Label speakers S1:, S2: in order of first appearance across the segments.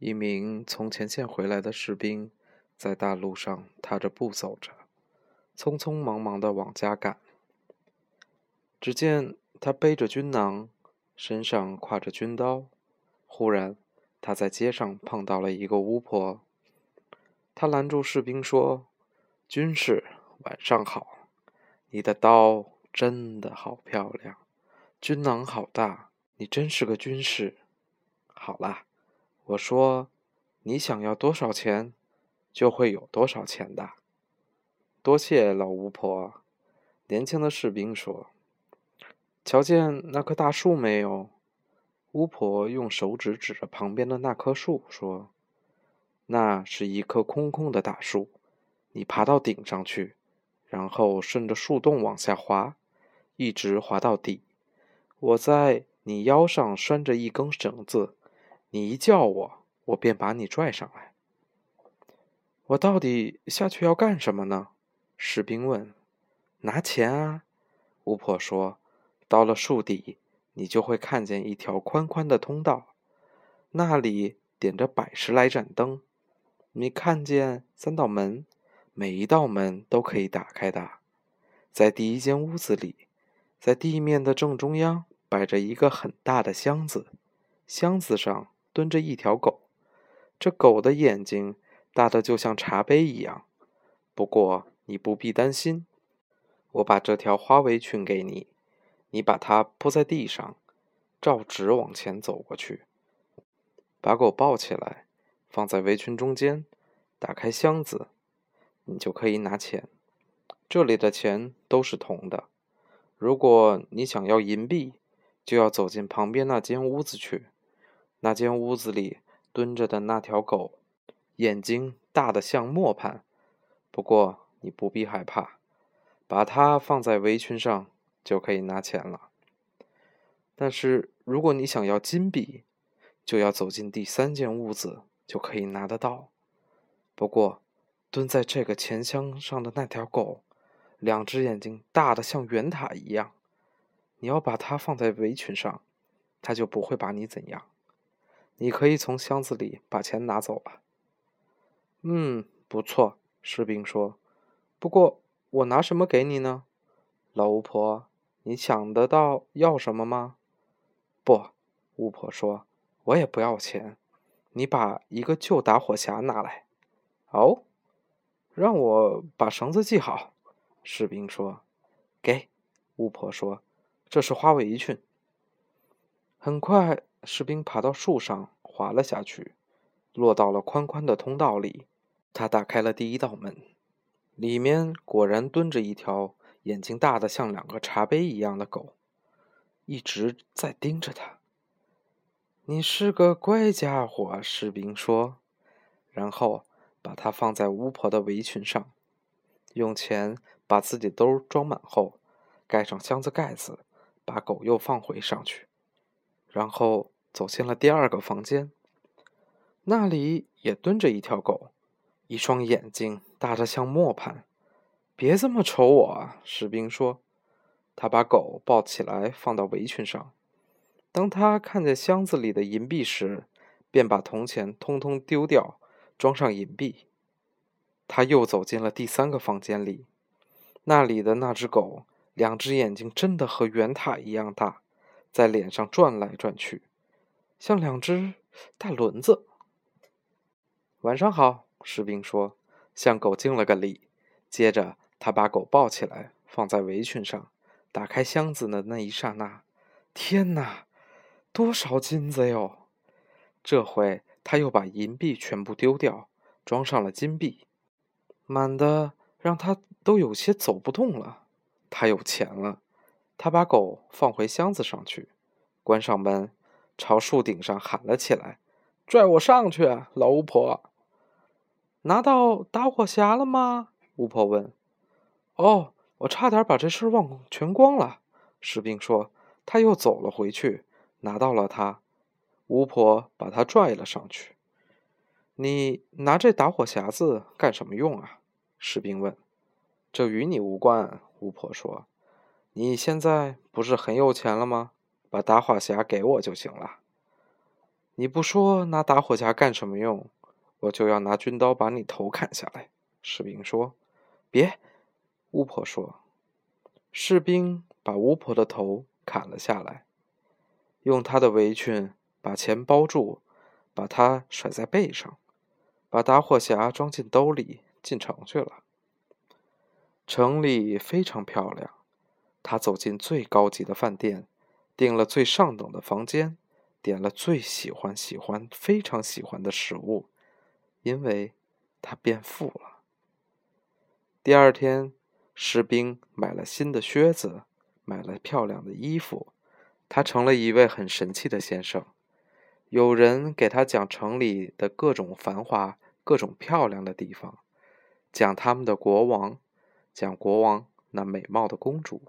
S1: 一名从前线回来的士兵在大路上踏着步走着，匆匆忙忙地往家赶。只见他背着军囊，身上挎着军刀。忽然，他在街上碰到了一个巫婆。他拦住士兵说：“军士，晚上好！你的刀真的好漂亮，军囊好大，你真是个军士。好啦。”我说：“你想要多少钱，就会有多少钱的。”多谢老巫婆。年轻的士兵说：“瞧见那棵大树没有？”巫婆用手指指着旁边的那棵树说：“那是一棵空空的大树，你爬到顶上去，然后顺着树洞往下滑，一直滑到底。我在你腰上拴着一根绳子。”你一叫我，我便把你拽上来。我到底下去要干什么呢？士兵问。拿钱啊！巫婆说。到了树底，你就会看见一条宽宽的通道，那里点着百十来盏灯。你看见三道门，每一道门都可以打开的。在第一间屋子里，在地面的正中央摆着一个很大的箱子，箱子上。蹲着一条狗，这狗的眼睛大的就像茶杯一样。不过你不必担心，我把这条花围裙给你，你把它铺在地上，照直往前走过去，把狗抱起来，放在围裙中间，打开箱子，你就可以拿钱。这里的钱都是铜的。如果你想要银币，就要走进旁边那间屋子去。那间屋子里蹲着的那条狗，眼睛大得像磨盘。不过你不必害怕，把它放在围裙上就可以拿钱了。但是如果你想要金币，就要走进第三间屋子就可以拿得到。不过蹲在这个钱箱上的那条狗，两只眼睛大得像圆塔一样。你要把它放在围裙上，它就不会把你怎样。你可以从箱子里把钱拿走了。嗯，不错，士兵说。不过我拿什么给你呢？老巫婆，你想得到要什么吗？不，巫婆说，我也不要钱。你把一个旧打火匣拿来。哦，让我把绳子系好。士兵说。给，巫婆说，这是花围裙。很快。士兵爬到树上，滑了下去，落到了宽宽的通道里。他打开了第一道门，里面果然蹲着一条眼睛大的像两个茶杯一样的狗，一直在盯着他。你是个乖家伙，士兵说，然后把它放在巫婆的围裙上，用钱把自己兜装满后，盖上箱子盖子，把狗又放回上去。然后走进了第二个房间，那里也蹲着一条狗，一双眼睛大得像磨盘。别这么瞅我啊！士兵说。他把狗抱起来放到围裙上。当他看见箱子里的银币时，便把铜钱通通丢掉，装上银币。他又走进了第三个房间里，那里的那只狗，两只眼睛真的和圆塔一样大。在脸上转来转去，像两只大轮子。晚上好，士兵说，向狗敬了个礼。接着，他把狗抱起来，放在围裙上。打开箱子的那一刹那，天哪，多少金子哟！这回他又把银币全部丢掉，装上了金币，满的让他都有些走不动了。他有钱了。他把狗放回箱子上去，关上门，朝树顶上喊了起来：“拽我上去，老巫婆！”拿到打火匣了吗？巫婆问。“哦，我差点把这事忘全光了。”士兵说。他又走了回去，拿到了它。巫婆把他拽了上去。“你拿这打火匣子干什么用啊？”士兵问。“这与你无关。”巫婆说。你现在不是很有钱了吗？把打火匣给我就行了。你不说拿打火匣干什么用，我就要拿军刀把你头砍下来。”士兵说。“别！”巫婆说。士兵把巫婆的头砍了下来，用她的围裙把钱包住，把它甩在背上，把打火匣装进兜里，进城去了。城里非常漂亮。他走进最高级的饭店，订了最上等的房间，点了最喜欢、喜欢、非常喜欢的食物，因为他变富了。第二天，士兵买了新的靴子，买了漂亮的衣服，他成了一位很神气的先生。有人给他讲城里的各种繁华、各种漂亮的地方，讲他们的国王，讲国王那美貌的公主。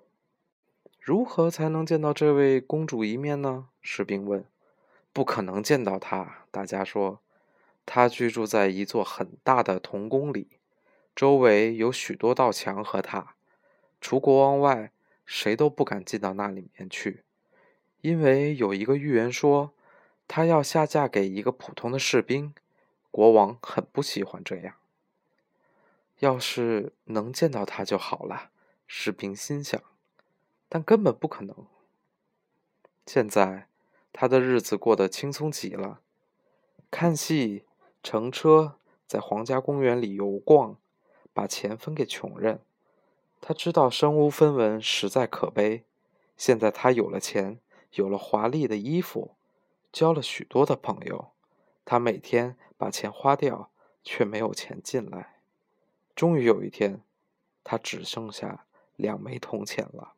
S1: 如何才能见到这位公主一面呢？士兵问。不可能见到她，大家说。她居住在一座很大的铜宫里，周围有许多道墙和塔，除国王外，谁都不敢进到那里面去，因为有一个预言说，她要下嫁给一个普通的士兵。国王很不喜欢这样。要是能见到她就好了，士兵心想。但根本不可能。现在，他的日子过得轻松极了，看戏、乘车，在皇家公园里游逛，把钱分给穷人。他知道身无分文实在可悲。现在他有了钱，有了华丽的衣服，交了许多的朋友。他每天把钱花掉，却没有钱进来。终于有一天，他只剩下两枚铜钱了。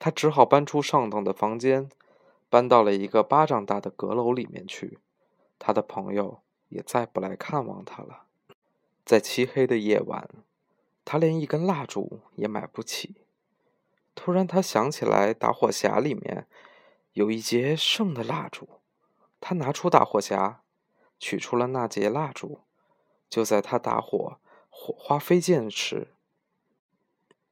S1: 他只好搬出上等的房间，搬到了一个巴掌大的阁楼里面去。他的朋友也再不来看望他了。在漆黑的夜晚，他连一根蜡烛也买不起。突然，他想起来打火匣里面有一节剩的蜡烛。他拿出打火匣，取出了那节蜡烛。就在他打火，火花飞溅时，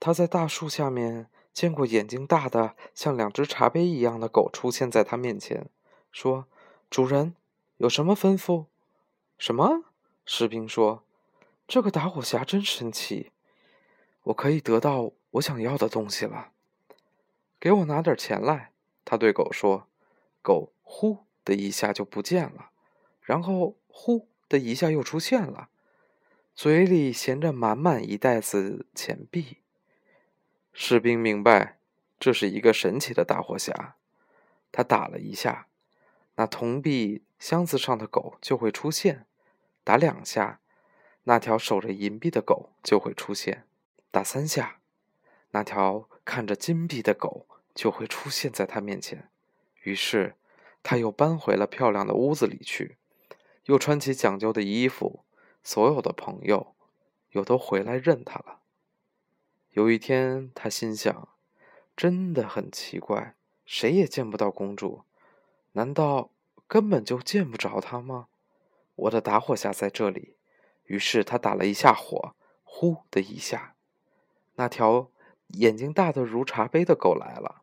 S1: 他在大树下面。见过眼睛大的像两只茶杯一样的狗出现在他面前，说：“主人，有什么吩咐？”“什么？”士兵说，“这个打火匣真神奇，我可以得到我想要的东西了。给我拿点钱来。”他对狗说。狗“呼”的一下就不见了，然后“呼”的一下又出现了，嘴里衔着满满一袋子钱币。士兵明白，这是一个神奇的大火匣。他打了一下，那铜币箱子上的狗就会出现；打两下，那条守着银币的狗就会出现；打三下，那条看着金币的狗就会出现在他面前。于是，他又搬回了漂亮的屋子里去，又穿起讲究的衣服。所有的朋友又都回来认他了。有一天，他心想：“真的很奇怪，谁也见不到公主，难道根本就见不着她吗？”我的打火匣在这里。于是他打了一下火，呼的一下，那条眼睛大的如茶杯的狗来了。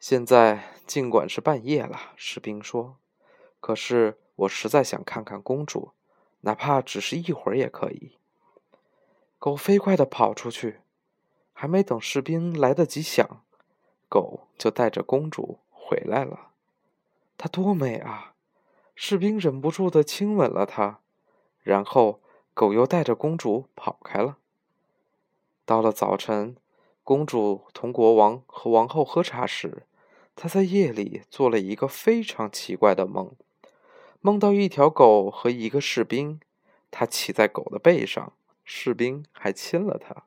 S1: 现在尽管是半夜了，士兵说：“可是我实在想看看公主，哪怕只是一会儿也可以。”狗飞快地跑出去。还没等士兵来得及想，狗就带着公主回来了。她多美啊！士兵忍不住的亲吻了她，然后狗又带着公主跑开了。到了早晨，公主同国王和王后喝茶时，她在夜里做了一个非常奇怪的梦，梦到一条狗和一个士兵，她骑在狗的背上，士兵还亲了她。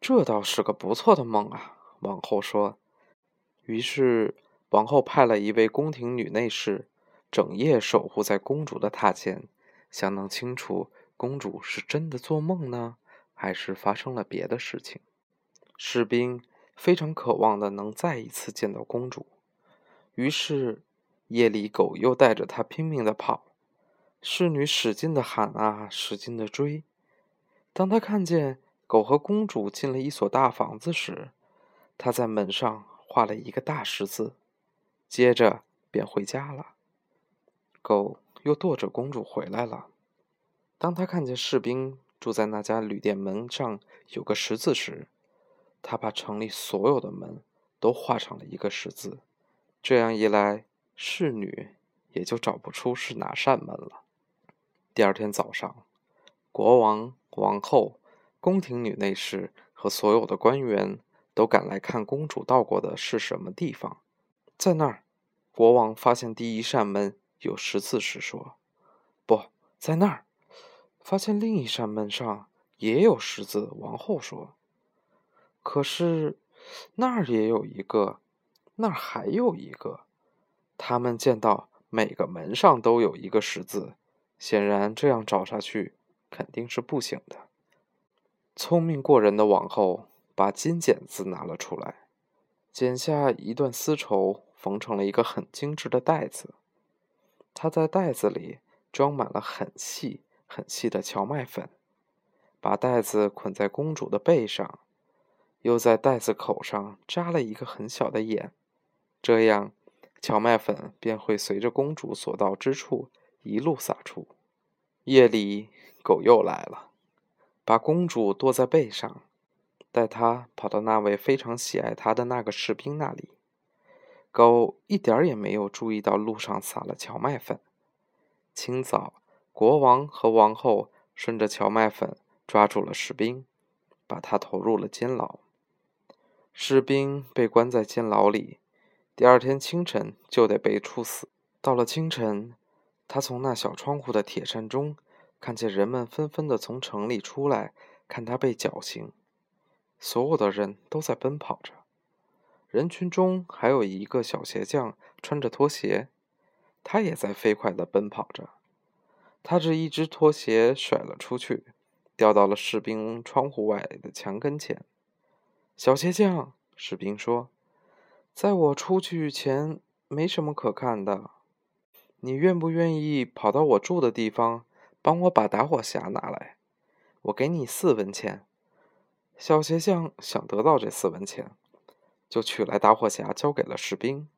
S1: 这倒是个不错的梦啊，王后说。于是，王后派了一位宫廷女内侍，整夜守护在公主的榻前，想弄清楚公主是真的做梦呢，还是发生了别的事情。士兵非常渴望的能再一次见到公主，于是夜里狗又带着她拼命的跑，侍女使劲的喊啊，使劲的追。当她看见。狗和公主进了一所大房子时，他在门上画了一个大十字，接着便回家了。狗又跺着公主回来了。当他看见士兵住在那家旅店门上有个十字时，他把城里所有的门都画上了一个十字。这样一来，侍女也就找不出是哪扇门了。第二天早上，国王、王后、宫廷女内侍和所有的官员都赶来看公主到过的是什么地方。在那儿，国王发现第一扇门有十字时说：“不在那儿。”发现另一扇门上也有十字。王后说：“可是那儿也有一个，那儿还有一个。”他们见到每个门上都有一个十字，显然这样找下去肯定是不行的。聪明过人的王后把金剪子拿了出来，剪下一段丝绸，缝成了一个很精致的袋子。她在袋子里装满了很细。很细的荞麦粉，把袋子捆在公主的背上，又在袋子口上扎了一个很小的眼，这样荞麦粉便会随着公主所到之处一路洒出。夜里，狗又来了，把公主驮在背上，带她跑到那位非常喜爱她的那个士兵那里。狗一点儿也没有注意到路上撒了荞麦粉。清早。国王和王后顺着荞麦粉抓住了士兵，把他投入了监牢。士兵被关在监牢里，第二天清晨就得被处死。到了清晨，他从那小窗户的铁扇中看见人们纷纷的从城里出来，看他被绞刑。所有的人都在奔跑着，人群中还有一个小鞋匠，穿着拖鞋，他也在飞快的奔跑着。他这一只拖鞋甩了出去，掉到了士兵窗户外的墙跟前。小鞋匠，士兵说：“在我出去前，没什么可看的。你愿不愿意跑到我住的地方，帮我把打火匣拿来？我给你四文钱。”小鞋匠想得到这四文钱，就取来打火匣交给了士兵。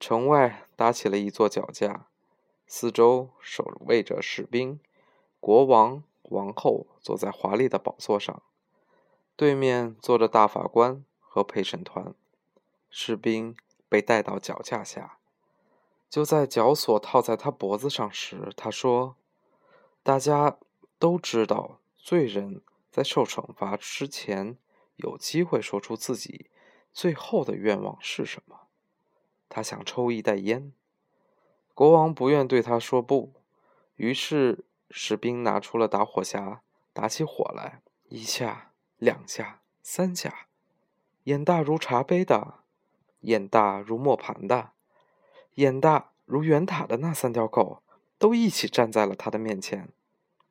S1: 城外搭起了一座脚架。四周守卫着士兵，国王、王后坐在华丽的宝座上，对面坐着大法官和陪审团。士兵被带到脚架下，就在绞索套在他脖子上时，他说：“大家都知道，罪人在受惩罚之前有机会说出自己最后的愿望是什么。”他想抽一袋烟。国王不愿对他说不，于是士兵拿出了打火匣，打起火来，一下、两下、三下，眼大如茶杯的，眼大如磨盘的，眼大如圆塔的那三条狗都一起站在了他的面前。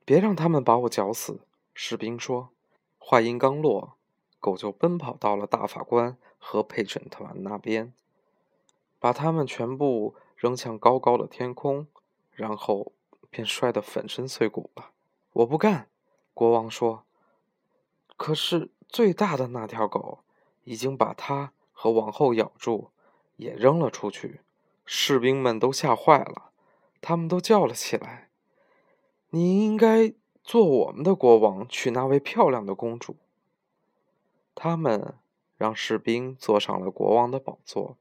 S1: 别让他们把我绞死，士兵说。话音刚落，狗就奔跑到了大法官和陪审团那边，把他们全部。扔向高高的天空，然后便摔得粉身碎骨了。我不干，国王说。可是最大的那条狗已经把他和王后咬住，也扔了出去。士兵们都吓坏了，他们都叫了起来：“你应该做我们的国王，娶那位漂亮的公主。”他们让士兵坐上了国王的宝座。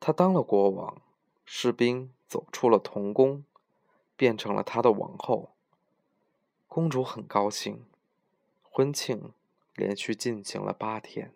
S1: 他当了国王，士兵走出了童宫，变成了他的王后。公主很高兴，婚庆连续进行了八天。